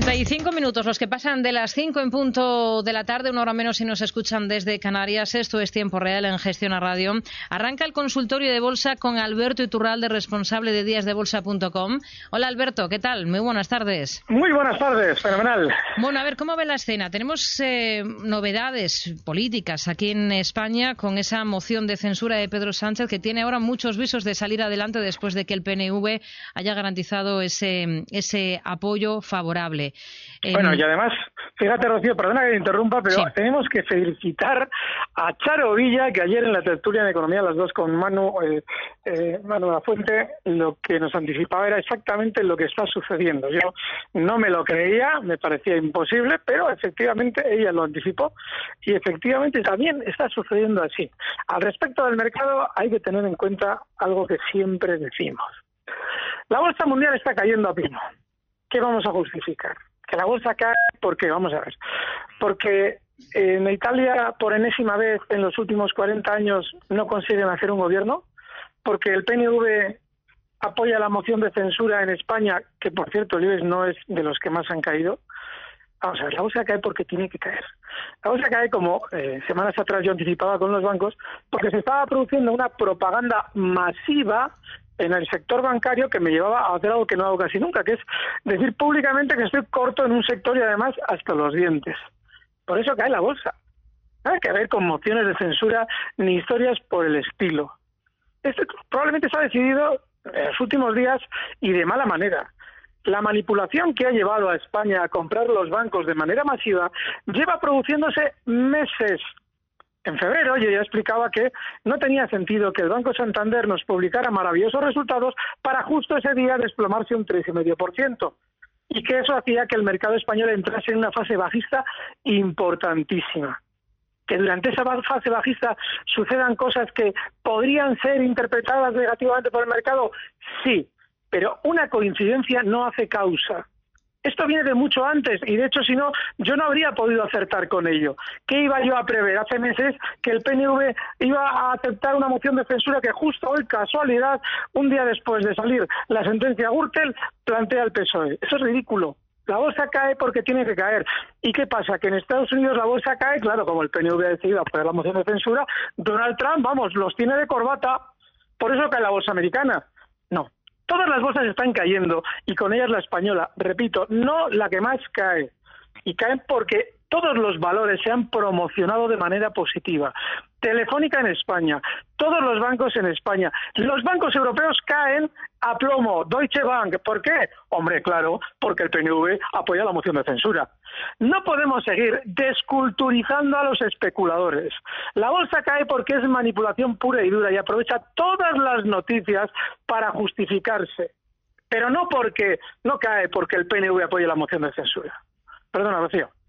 35 minutos, los que pasan de las 5 en punto de la tarde, una hora menos si nos escuchan desde Canarias. Esto es Tiempo Real en Gestión a Radio. Arranca el consultorio de bolsa con Alberto Iturralde, responsable de díasdebolsa.com. Hola Alberto, ¿qué tal? Muy buenas tardes. Muy buenas tardes, fenomenal. Bueno, a ver, ¿cómo ve la escena? Tenemos eh, novedades políticas aquí en España con esa moción de censura de Pedro Sánchez que tiene ahora muchos visos de salir adelante después de que el PNV haya garantizado ese, ese apoyo favorable. Bueno, y además, fíjate, Rocío, perdona que te interrumpa, pero tenemos que felicitar a Charo Villa, que ayer en la tertulia de Economía, las dos con Manu, eh, eh, Manu La Fuente, lo que nos anticipaba era exactamente lo que está sucediendo. Yo no me lo creía, me parecía imposible, pero efectivamente ella lo anticipó y efectivamente también está sucediendo así. Al respecto del mercado, hay que tener en cuenta algo que siempre decimos. La bolsa mundial está cayendo a pino. ¿Qué vamos a justificar? Que la bolsa cae porque, vamos a ver, porque en Italia por enésima vez en los últimos 40 años no consiguen hacer un gobierno, porque el PNV apoya la moción de censura en España, que por cierto el no es de los que más han caído. Vamos a ver, la bolsa cae porque tiene que caer. La bolsa cae como eh, semanas atrás yo anticipaba con los bancos, porque se estaba produciendo una propaganda masiva en el sector bancario que me llevaba a hacer algo que no hago casi nunca, que es decir públicamente que estoy corto en un sector y además hasta los dientes. Por eso cae la bolsa. Hay que ver con mociones de censura ni historias por el estilo. Esto probablemente se ha decidido en los últimos días y de mala manera. La manipulación que ha llevado a España a comprar los bancos de manera masiva lleva produciéndose meses en febrero yo ya explicaba que no tenía sentido que el Banco Santander nos publicara maravillosos resultados para justo ese día desplomarse un 3,5% y que eso hacía que el mercado español entrase en una fase bajista importantísima. Que durante esa fase bajista sucedan cosas que podrían ser interpretadas negativamente por el mercado, sí, pero una coincidencia no hace causa. Esto viene de mucho antes y de hecho si no yo no habría podido acertar con ello. ¿Qué iba yo a prever hace meses que el PNV iba a aceptar una moción de censura que justo hoy, casualidad, un día después de salir la sentencia Gürtel, plantea el PSOE? Eso es ridículo. La bolsa cae porque tiene que caer. ¿Y qué pasa? Que en Estados Unidos la bolsa cae, claro, como el PNV ha decidido apoyar la moción de censura, Donald Trump, vamos, los tiene de corbata. Por eso cae la bolsa americana. No, Todas las bolsas están cayendo y con ellas la española, repito, no la que más cae. Y caen porque todos los valores se han promocionado de manera positiva. Telefónica en España, todos los bancos en España. Los bancos europeos caen a plomo. Deutsche Bank, ¿por qué? Hombre, claro, porque el PNV apoya la moción de censura. No podemos seguir desculturizando a los especuladores. La bolsa cae porque es manipulación pura y dura y aprovecha todas las noticias para justificarse. Pero no porque no cae porque el PNV apoya la moción de censura. Perdona, Rocío.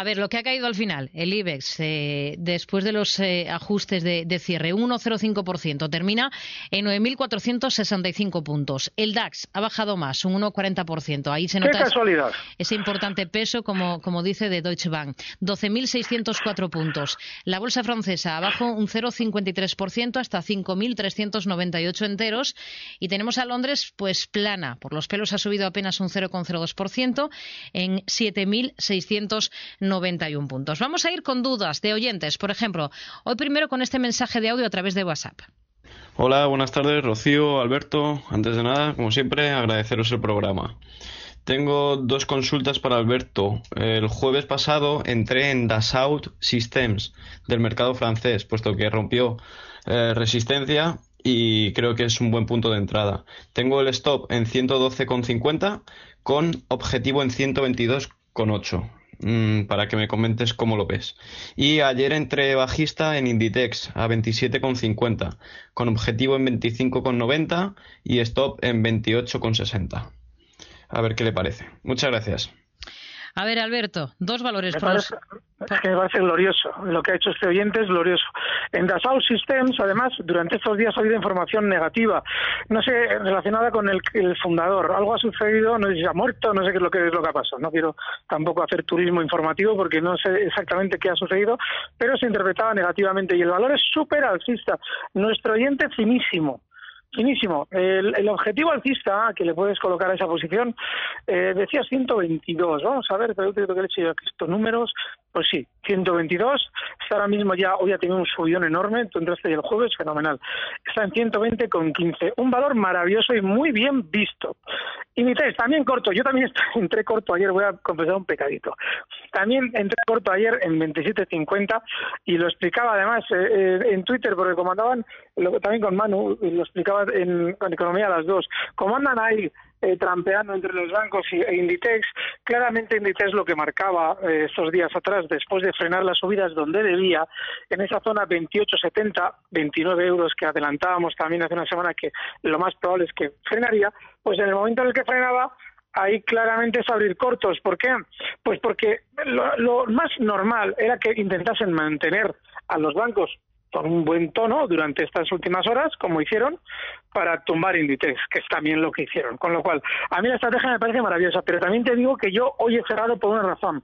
A ver, lo que ha caído al final, el IBEX, eh, después de los eh, ajustes de, cierre, 1,05%, termina en 9.465 puntos. El DAX ha bajado más, un 1,40%. Ahí se nota ese importante peso, como, como dice, de Deutsche Bank. 12.604 puntos. La bolsa francesa abajo un 0,53% hasta 5.398 enteros. Y tenemos a Londres, pues plana. Por los pelos ha subido apenas un 0,02% en 7.600 91 puntos. Vamos a ir con dudas de oyentes, por ejemplo, hoy primero con este mensaje de audio a través de WhatsApp. Hola, buenas tardes, Rocío, Alberto. Antes de nada, como siempre, agradeceros el programa. Tengo dos consultas para Alberto. El jueves pasado entré en Dassault Systems del mercado francés, puesto que rompió eh, resistencia y creo que es un buen punto de entrada. Tengo el stop en 112,50 con objetivo en 122 con 8. Mm, para que me comentes cómo lo ves. Y ayer entré bajista en Inditex a 27,50, con objetivo en 25,90 y stop en 28,60. A ver qué le parece. Muchas gracias. A ver, Alberto, dos valores. Me parece, Es que me parece glorioso. Lo que ha hecho este oyente es glorioso. En Dassault Systems, además, durante estos días ha habido información negativa, no sé, relacionada con el, fundador. Algo ha sucedido, no sé si ha muerto, no sé qué es lo que es lo que ha pasado. No quiero tampoco hacer turismo informativo porque no sé exactamente qué ha sucedido, pero se interpretaba negativamente y el valor es súper alcista. Nuestro oyente finísimo Finísimo. El, objetivo alcista que le puedes colocar a esa posición eh, decía 122. Vamos a ver, pero creo que le he hecho estos números. Pues sí, 122. Está ahora mismo ya, hoy ha tenido un subidón enorme. Tú entraste el jueves, fenomenal. Está en 120 con 15. Un valor maravilloso y muy bien visto. Y mi test, también corto. Yo también entré corto ayer, voy a confesar un pecadito. También entré corto ayer en 27.50 y lo explicaba además eh, eh, en Twitter porque como andaban, también con Manu, lo explicaba en, Economía las dos. Como andan ahí eh, trampeando entre los bancos e Inditex, claramente Inditex lo que marcaba eh, estos días atrás, después de frenar las subidas donde debía, en esa zona 28,70, 29 euros que adelantábamos también hace una semana que lo más probable es que frenaría, pues en el momento en el que frenaba, ahí claramente es abrir cortos. ¿Por qué? Pues porque lo, más normal era que intentasen mantener a los bancos un buen tono durante estas últimas horas, como hicieron, para tumbar Inditex, que es también lo que hicieron. Con lo cual, a mí la estrategia me parece maravillosa, pero también te digo que yo hoy he cerrado por una razón.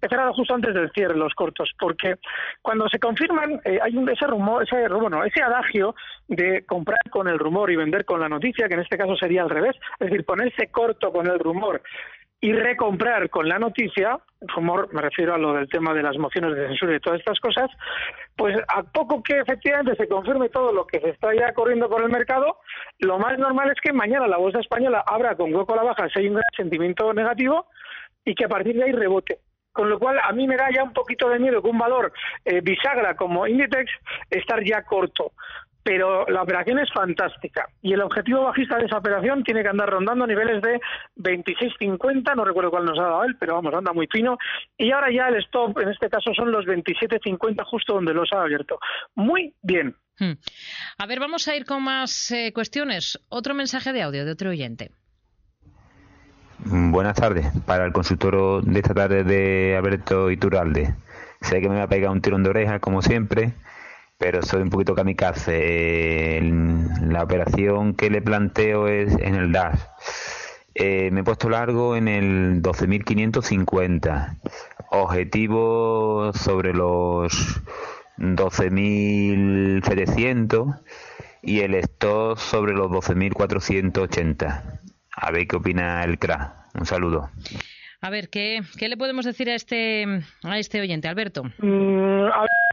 He cerrado justo antes del cierre los cortos, porque cuando se confirman, eh, hay un, ese rumor, ese, bueno, ese adagio de comprar con el rumor y vender con la noticia, que en este caso sería al revés, es decir, ponerse corto con el rumor y recomprar con la noticia, rumor, me refiero a lo del tema de las mociones de censura y todas estas cosas, pues a poco que efectivamente se confirme todo lo que se está ya corriendo por el mercado, lo más normal es que mañana la bolsa española abra con hueco a la baja si hay un sentimiento negativo y que a partir de ahí rebote. Con lo cual, a mí me da ya un poquito de miedo que un valor eh, bisagra como Inditex estar ya corto pero la operación es fantástica y el objetivo bajista de esa operación tiene que andar rondando a niveles de 26.50, no recuerdo cuál nos ha dado él, pero vamos, anda muy fino y ahora ya el stop en este caso son los 27.50 justo donde los ha abierto. Muy bien. Hmm. A ver, vamos a ir con más eh, cuestiones. Otro mensaje de audio de otro oyente. Buenas tardes. Para el consultor de esta tarde de Alberto Iturralde. Sé que me va a pegar un tirón de oreja, como siempre, pero soy un poquito kamikaze. la operación que le planteo es en el DAS. Eh, me he puesto largo en el 12.550. Objetivo sobre los 12.700 y el stop sobre los 12.480. A ver qué opina el CRA. Un saludo. A ver, ¿qué, ¿qué le podemos decir a este, a este oyente, Alberto? Mm,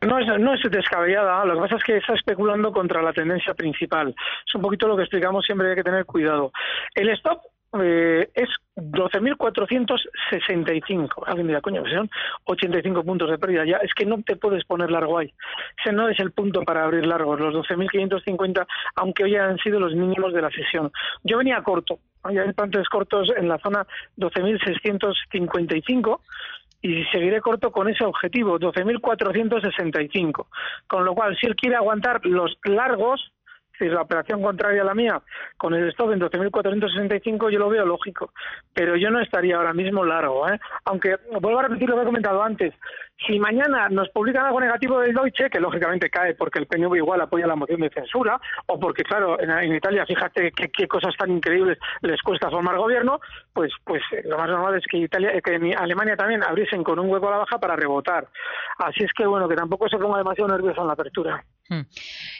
no, es, no es descabellada, lo que pasa es que está especulando contra la tendencia principal. Es un poquito lo que explicamos siempre, hay que tener cuidado. El stop eh, es 12.465. Alguien dirá, coño, son 85 puntos de pérdida. Ya es que no te puedes poner largo ahí. Ese no es el punto para abrir largos. Los 12.550, aunque hoy han sido los mínimos de la sesión. Yo venía corto. Hay plantes cortos en la zona 12.655 y seguiré corto con ese objetivo, 12.465. Con lo cual, si él quiere aguantar los largos, si la operación contraria a la mía, con el stop en 12.465, yo lo veo lógico. Pero yo no estaría ahora mismo largo. ¿eh? Aunque, vuelvo a repetir lo que he comentado antes, si mañana nos publican algo negativo del Deutsche, que lógicamente cae porque el PNV igual apoya la moción de censura, o porque, claro, en, Italia, fíjate qué cosas tan increíbles les cuesta formar gobierno, pues, pues eh, lo más normal es que Italia, eh, que Alemania también abriesen con un hueco a la baja para rebotar. Así es que, bueno, que tampoco se ponga demasiado nervioso en la apertura. Hmm.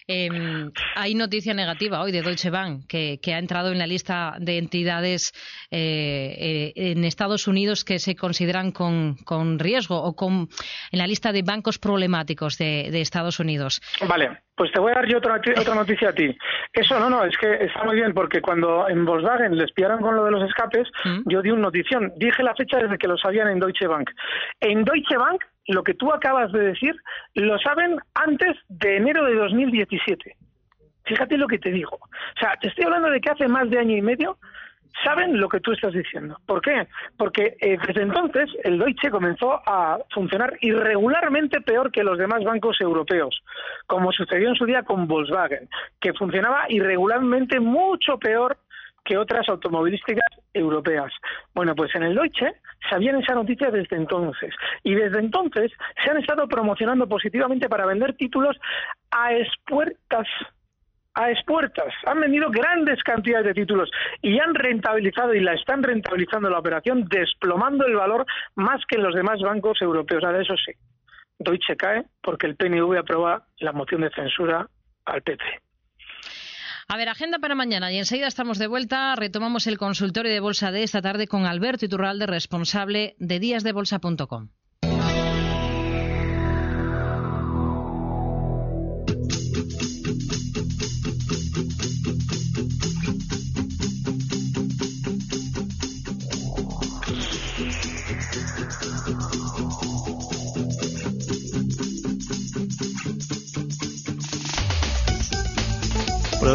Em, hay noticia negativa hoy de Deutsche Bank, que, ha entrado en la lista de entidades eh, en Estados Unidos que se consideran con, riesgo o con en la lista de bancos problemáticos de, Estados Unidos. Vale, pues te voy a dar yo otra, otra noticia a ti. Eso no, no, es que está muy bien porque cuando en Volkswagen les pillaron con lo de los escapes, mm. yo di una notición, dije la fecha desde que lo sabían en Deutsche Bank. En Deutsche Bank, lo que tú acabas de decir, lo saben antes de enero de 2017. Fíjate lo que te digo. O sea, te estoy hablando de que hace más de año y medio saben lo que tú estás diciendo. ¿Por qué? Porque eh, desde entonces el Deutsche comenzó a funcionar irregularmente peor que los demás bancos europeos, como sucedió en su día con Volkswagen, que funcionaba irregularmente mucho peor que otras automovilísticas europeas. Bueno, pues en el Deutsche sabían esa noticia desde entonces y desde entonces se han estado promocionando positivamente para vender títulos a expuertas a expuertas. Han vendido grandes cantidades de títulos y han rentabilizado y la están rentabilizando la operación desplomando el valor más que los demás bancos europeos. Ahora, eso sí, Deutsche cae porque el PNV aprueba la moción de censura al PP. A ver, agenda para mañana y enseguida estamos de vuelta. Retomamos el consultorio de bolsa de esta tarde con Alberto Iturralde, responsable de díasdebolsa.com.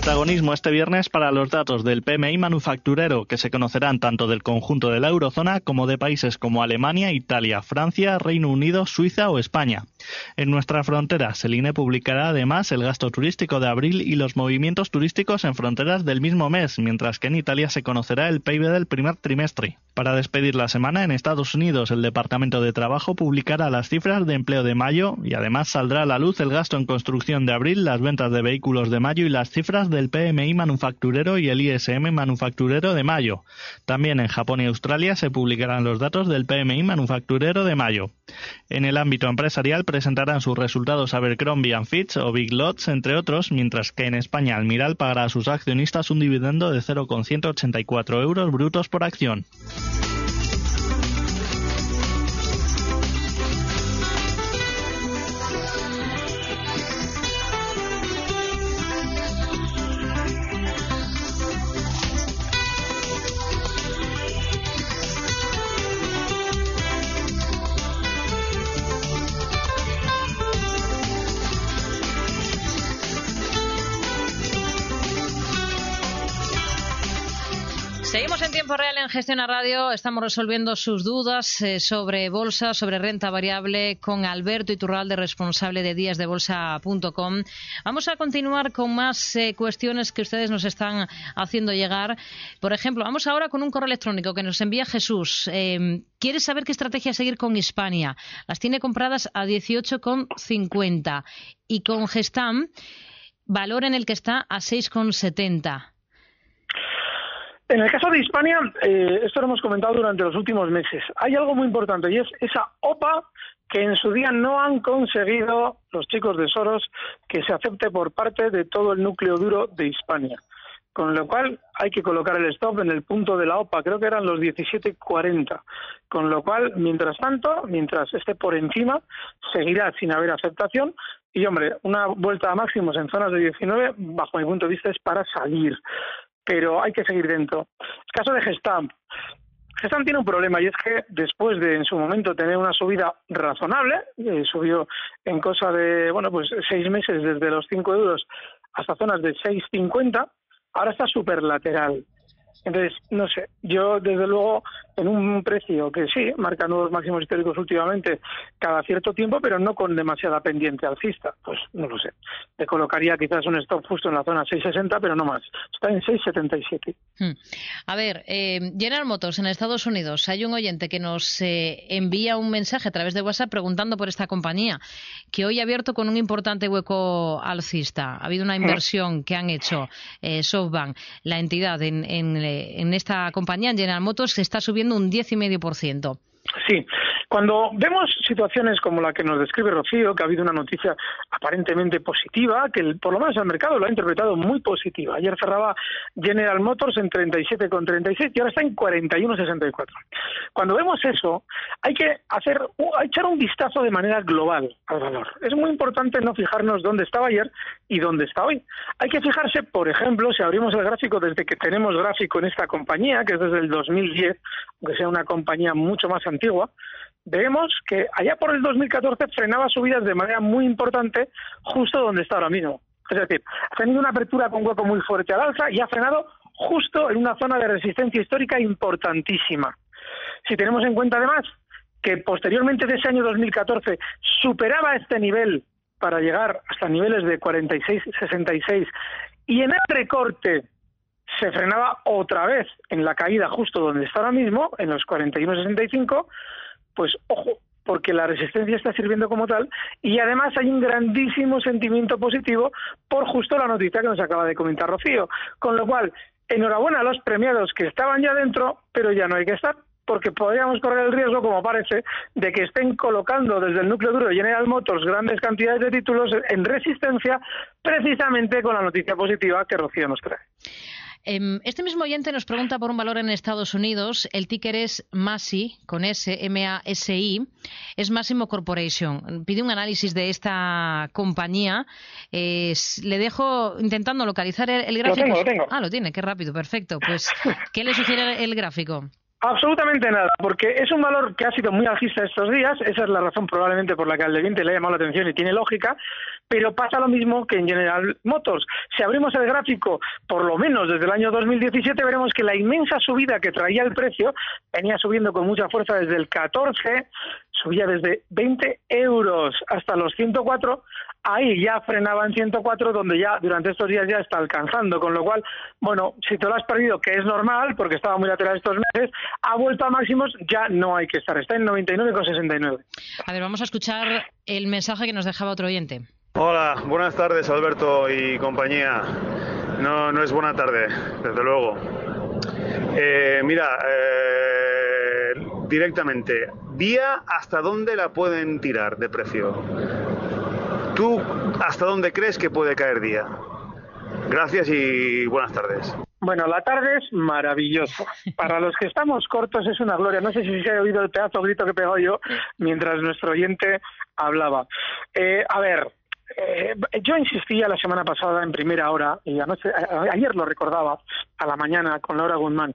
Protagonismo este viernes para los datos del PMI manufacturero, que se conocerán tanto del conjunto de la eurozona como de países como Alemania, Italia, Francia, Reino Unido, Suiza o España. En nuestra frontera, el INE publicará además el gasto turístico de abril y los movimientos turísticos en fronteras del mismo mes, mientras que en Italia se conocerá el PIB del primer trimestre. Para despedir la semana, en Estados Unidos el Departamento de Trabajo publicará las cifras de empleo de mayo y además saldrá a la luz el gasto en construcción de abril, las ventas de vehículos de mayo y las cifras del PMI manufacturero y el ISM manufacturero de mayo. También en Japón y Australia se publicarán los datos del PMI manufacturero de mayo. En el ámbito empresarial presentarán sus resultados Abercrombie Fitch o Big Lots, entre otros, mientras que en España Almiral pagará a sus accionistas un dividendo de 0,184 euros brutos por acción. Real en Gestión a Radio estamos resolviendo sus dudas eh, sobre bolsa, sobre renta variable con Alberto Iturralde, responsable de díasdebolsa.com. Vamos a continuar con más eh, cuestiones que ustedes nos están haciendo llegar. Por ejemplo, vamos ahora con un correo electrónico que nos envía Jesús. Eh, quiere saber qué estrategia seguir con Hispania. Las tiene compradas a 18,50 y con Gestam, valor en el que está a 6,70. En el caso de Hispania, eh, esto lo hemos comentado durante los últimos meses. Hay algo muy importante y es esa OPA que en su día no han conseguido los chicos de Soros que se acepte por parte de todo el núcleo duro de Hispania. Con lo cual hay que colocar el stop en el punto de la OPA, creo que eran los 17.40. Con lo cual, mientras tanto, mientras esté por encima, seguirá sin haber aceptación. Y hombre, una vuelta a máximos en zonas de 19, bajo mi punto de vista, es para salir pero hay que seguir dentro. El caso de Gestam. Gestam tiene un problema y es que después de en su momento tener una subida razonable, eh, subió en cosa de, bueno, pues seis meses desde los 5 euros hasta zonas de 6,50, ahora está súper lateral. Entonces, no sé, yo desde luego en un precio que sí, marca nuevos máximos históricos últimamente cada cierto tiempo, pero no con demasiada pendiente alcista, pues no lo sé. Le colocaría quizás un stop justo en la zona 660, pero no más. Está en 677. Hmm. A ver, eh, General Motors en Estados Unidos, hay un oyente que nos eh, envía un mensaje a través de WhatsApp preguntando por esta compañía, que hoy ha abierto con un importante hueco alcista. Ha habido una inversión que han hecho eh, SoftBank, la entidad en, en, en esta compañía, en General Motors, que está subiendo un 10,5%. Sí, cuando vemos situaciones como la que nos describe Rocío, que ha habido una noticia aparentemente positiva, que por lo menos el mercado lo ha interpretado muy positiva. Ayer cerraba General Motors en 37,36 y ahora está en 41,64. Cuando vemos eso, hay que hacer, echar un vistazo de manera global al valor. Es muy importante no fijarnos dónde estaba ayer y dónde está hoy. Hay que fijarse, por ejemplo, si abrimos el gráfico desde que tenemos gráfico en esta compañía, que es desde el 2010, aunque sea una compañía mucho más antigua, vemos que allá por el 2014 frenaba subidas de manera muy importante justo donde está ahora mismo. Es decir, ha tenido una apertura con hueco muy fuerte al alza y ha frenado justo en una zona de resistencia histórica importantísima. Si tenemos en cuenta además que posteriormente de ese año 2014 superaba este nivel para llegar hasta niveles de 46-66 y en el recorte se frenaba otra vez en la caída justo donde está ahora mismo, en los 41-65, pues ojo, porque la resistencia está sirviendo como tal y además hay un grandísimo sentimiento positivo por justo la noticia que nos acaba de comentar Rocío. Con lo cual, enhorabuena a los premiados que estaban ya dentro, pero ya no hay que estar porque podríamos correr el riesgo, como parece, de que estén colocando desde el núcleo duro General Motors grandes cantidades de títulos en resistencia, precisamente con la noticia positiva que Rocío nos trae. Em, este mismo oyente nos pregunta por un valor en Estados Unidos. El ticker es MASI, con S, M-A-S-I. Es Massimo Corporation. Pide un análisis de esta compañía. le dejo intentando localizar el, gráfico. Lo tengo, lo tengo. Ah, lo tiene, qué rápido, perfecto. Pues, ¿qué le sugiere el gráfico? Absolutamente nada, porque es un valor que ha sido muy alcista estos días, esa es la razón probablemente por la que al Levinte le ha llamado la atención y tiene lógica, pero pasa lo mismo que en General Motors. Si abrimos el gráfico, por lo menos desde el año 2017, veremos que la inmensa subida que traía el precio venía subiendo con mucha fuerza desde el 14, subía desde 20 euros hasta los 104, ahí ya frenaba en 104, donde ya durante estos días ya está alcanzando, con lo cual, bueno, si te lo has perdido, que es normal, porque estaba muy lateral estos meses, ha vuelto a máximos, ya no hay que estar, está en 99,69. A ver, vamos a escuchar el mensaje que nos dejaba otro oyente. Hola, buenas tardes Alberto y compañía. No, no es buena tarde, desde luego. Eh, mira, eh, directamente, ¿día hasta dónde la pueden tirar de precio? ¿Tú hasta dónde crees que puede caer día? Gracias y buenas tardes. Bueno, la tarde es maravillosa. Para los que estamos cortos es una gloria. No sé si se ha oído el pedazo grito que pegó yo mientras nuestro oyente hablaba. Eh, a ver, eh, yo insistía la semana pasada en primera hora, y ayer lo recordaba, a la mañana con Laura Guzmán.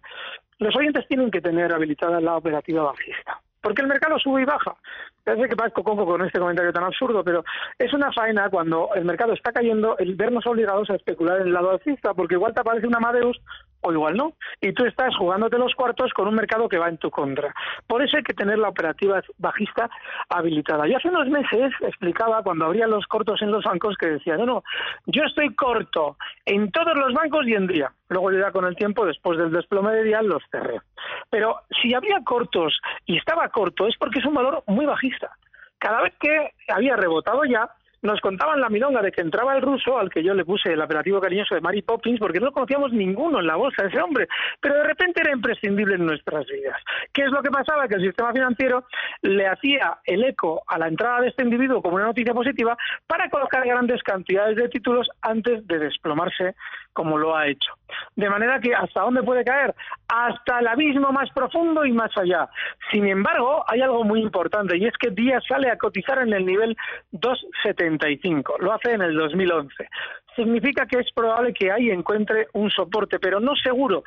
Los oyentes tienen que tener habilitada la operativa bajista porque el mercado sube y baja. Parece que parezco coco con este comentario tan absurdo, pero es una faena cuando el mercado está cayendo el vernos obligados a especular en el lado alcista, porque igual te aparece un Amadeus o igual no. Y tú estás jugándote los cuartos con un mercado que va en tu contra. Por eso hay que tener la operativa bajista habilitada. Yo hace unos meses explicaba cuando abría los cortos en los bancos que decía, no, no, yo estoy corto en todos los bancos y en día. Luego ya con el tiempo, después del desplome de día, los cerré. Pero si había cortos y estaba corto es porque es un valor muy bajista. Cada vez que había rebotado ya, nos contaban la milonga de que entraba el ruso, al que yo le puse el apelativo cariñoso de Mary Poppins, porque no conocíamos ninguno en la bolsa ese hombre, pero de repente era imprescindible en nuestras vidas. ¿Qué es lo que pasaba? Que el sistema financiero le hacía el eco a la entrada de este individuo como una noticia positiva para colocar grandes cantidades de títulos antes de desplomarse como lo ha hecho. De manera que hasta dónde puede caer? Hasta el abismo más profundo y más allá. Sin embargo, hay algo muy importante y es que Díaz sale a cotizar en el nivel 275. Lo hace en el 2011. Significa que es probable que ahí encuentre un soporte, pero no seguro.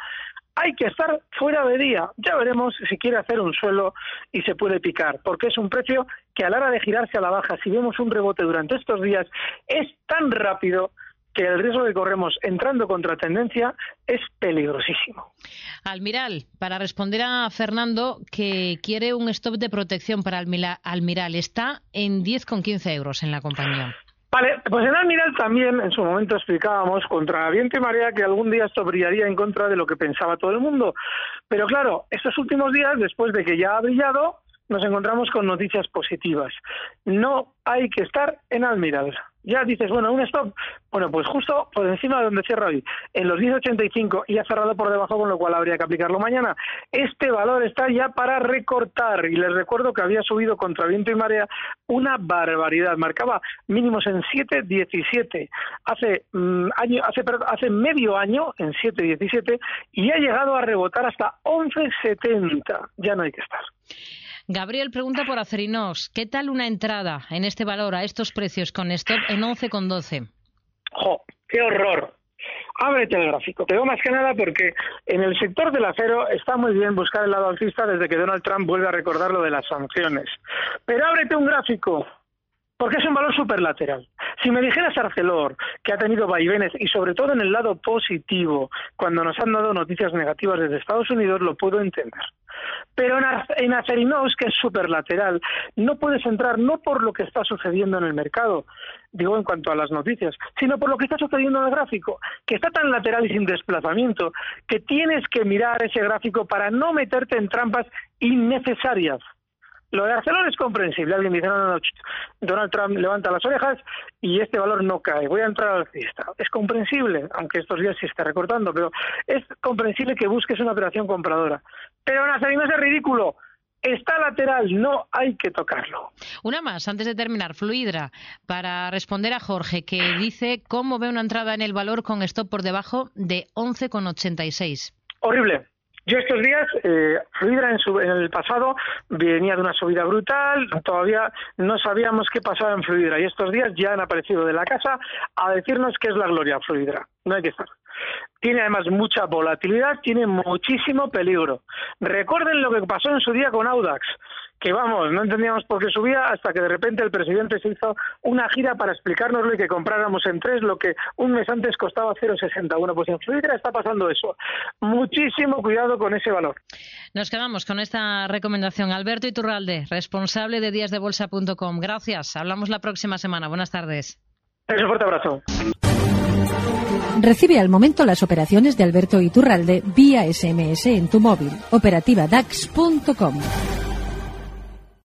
Hay que estar fuera de día. Ya veremos si quiere hacer un suelo y se puede picar, porque es un precio que a la hora de girarse a la baja, si vemos un rebote durante estos días, es tan rápido que el riesgo que corremos entrando contra tendencia es peligrosísimo. Almiral, para responder a Fernando, que quiere un stop de protección para Almiral, está en 10,15 euros en la compañía. Vale, pues en Almiral también en su momento explicábamos contra viento y marea que algún día esto brillaría en contra de lo que pensaba todo el mundo. Pero claro, estos últimos días, después de que ya ha brillado, nos encontramos con noticias positivas. No hay que estar en Almiral ya dices, bueno, un stop, bueno, pues justo por encima de donde cierra hoy, en los 10.85 y ha cerrado por debajo, con lo cual habría que aplicarlo mañana. Este valor está ya para recortar y les recuerdo que había subido contra viento y marea una barbaridad, marcaba mínimos en 7.17 hace, mm, año, hace, hace medio año en 7.17 y ha llegado a rebotar hasta 11.70. Ya no hay que estar. Gabriel pregunta por Acerinos, ¿qué tal una entrada en este valor a estos precios con stop en 11,12? ¡Jo! ¡Qué horror! Ábrete el gráfico. Te digo más que nada porque en el sector del acero está muy bien buscar el lado alcista desde que Donald Trump vuelve a recordar lo de las sanciones. Pero ábrete un gráfico porque es un valor superlateral. Si me dijeras Arcelor, que ha tenido vaivenes y sobre todo en el lado positivo, cuando nos han dado noticias negativas desde Estados Unidos, lo puedo entender. Pero en Acerinos, que es superlateral, no puedes entrar no por lo que está sucediendo en el mercado, digo en cuanto a las noticias, sino por lo que está sucediendo en el gráfico, que está tan lateral y sin desplazamiento, que tienes que mirar ese gráfico para no meterte en trampas innecesarias. Lo de Arcelor es comprensible. Alguien dice, no, no, no, Donald Trump levanta las orejas y este valor no cae. Voy a entrar al fiesta. Es comprensible, aunque estos días sí está recortando, pero es comprensible que busques una operación compradora. Pero en no es ridículo. Está lateral, no hay que tocarlo. Una más, antes de terminar, Fluidra, para responder a Jorge, que dice cómo ve una entrada en el valor con stop por debajo de 11,86. Horrible, yo estos días, eh, Fluidra en, su, en, el pasado venía de una subida brutal, todavía no sabíamos qué pasaba en Fluidra y estos días ya han aparecido de la casa a decirnos qué es la gloria Fluidra. No hay que estar. Tiene además mucha volatilidad, tiene muchísimo peligro. Recuerden lo que pasó en su día con Audax que vamos, no entendíamos por qué subía hasta que de repente el presidente se hizo una gira para explicárnoslo y que compráramos en tres lo que un mes antes costaba 0,60. Bueno, pues en Fluidra está pasando eso. Muchísimo cuidado con ese valor. Nos quedamos con esta recomendación. Alberto Iturralde, responsable de díasdebolsa.com. Gracias. Hablamos la próxima semana. Buenas tardes. Un fuerte abrazo. Recibe al momento las operaciones de Alberto Iturralde vía SMS en tu móvil. Operativa DAX.com.